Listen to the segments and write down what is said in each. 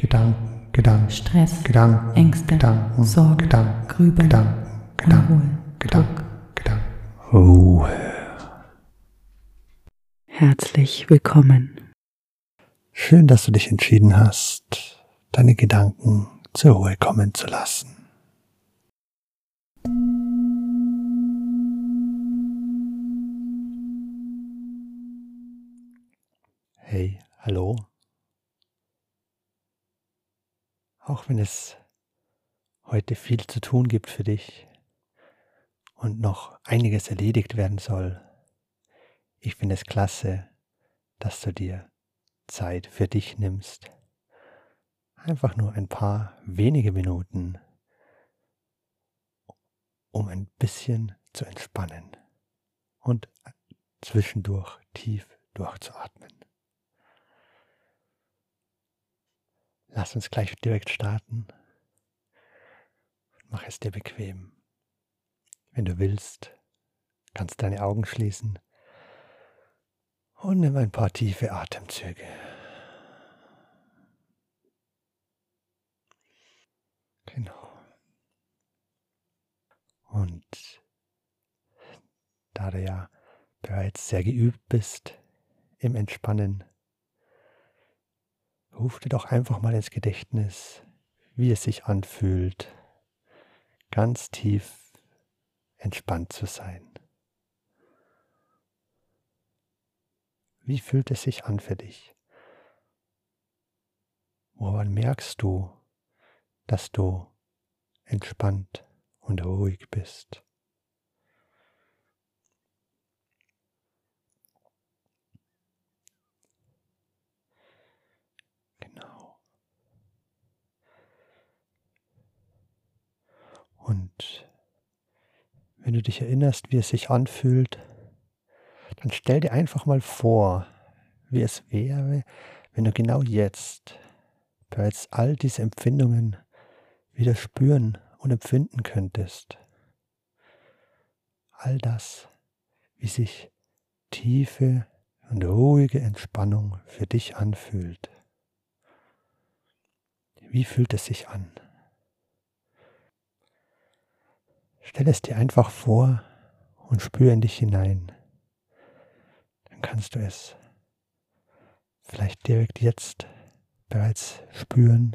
Gedanken, Gedanken, Stress, Gedanken, Ängste, Gedanken, Sorgen, Gedanken, Grübeln, Gedanken, Gedanken, Unruhe, Gedanken. Gedanken. Ruhe. Herzlich willkommen. Schön, dass du dich entschieden hast, deine Gedanken zur Ruhe kommen zu lassen. Hey, hallo. Auch wenn es heute viel zu tun gibt für dich und noch einiges erledigt werden soll, ich finde es klasse, dass du dir Zeit für dich nimmst. Einfach nur ein paar wenige Minuten, um ein bisschen zu entspannen und zwischendurch tief durchzuatmen. Lass uns gleich direkt starten. Mach es dir bequem. Wenn du willst, kannst deine Augen schließen und nimm ein paar tiefe Atemzüge. Genau. Und da du ja bereits sehr geübt bist im Entspannen, ruf dir doch einfach mal ins Gedächtnis, wie es sich anfühlt, ganz tief entspannt zu sein. Wie fühlt es sich an für dich? Woran merkst du, dass du entspannt und ruhig bist? Und wenn du dich erinnerst, wie es sich anfühlt, dann stell dir einfach mal vor, wie es wäre, wenn du genau jetzt bereits all diese Empfindungen wieder spüren und empfinden könntest. All das, wie sich tiefe und ruhige Entspannung für dich anfühlt. Wie fühlt es sich an? Stell es dir einfach vor und spüre in dich hinein. Dann kannst du es vielleicht direkt jetzt bereits spüren.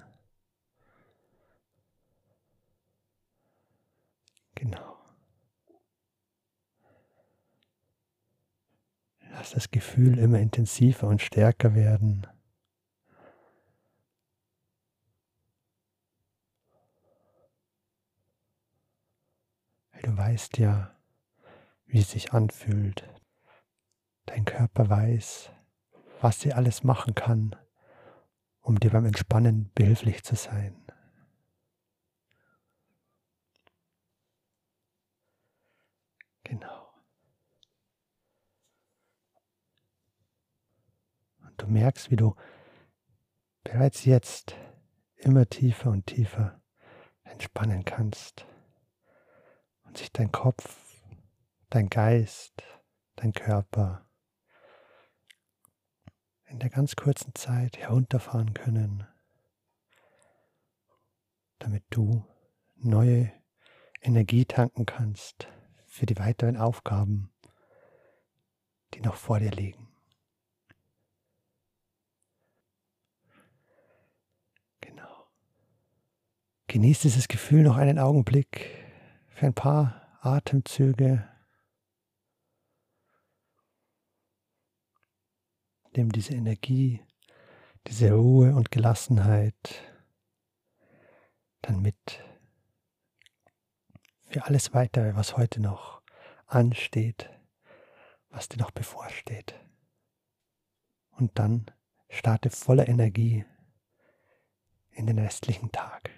Genau. Lass das Gefühl immer intensiver und stärker werden. Du weißt ja, wie es sich anfühlt. Dein Körper weiß, was sie alles machen kann, um dir beim Entspannen behilflich zu sein. Genau. Und du merkst, wie du bereits jetzt immer tiefer und tiefer entspannen kannst und sich dein Kopf, dein Geist, dein Körper in der ganz kurzen Zeit herunterfahren können, damit du neue Energie tanken kannst für die weiteren Aufgaben, die noch vor dir liegen. Genau. Genieß dieses Gefühl noch einen Augenblick für ein paar Atemzüge. Nimm diese Energie, diese Ruhe und Gelassenheit dann mit für alles weitere, was heute noch ansteht, was dir noch bevorsteht. Und dann starte voller Energie in den restlichen Tag.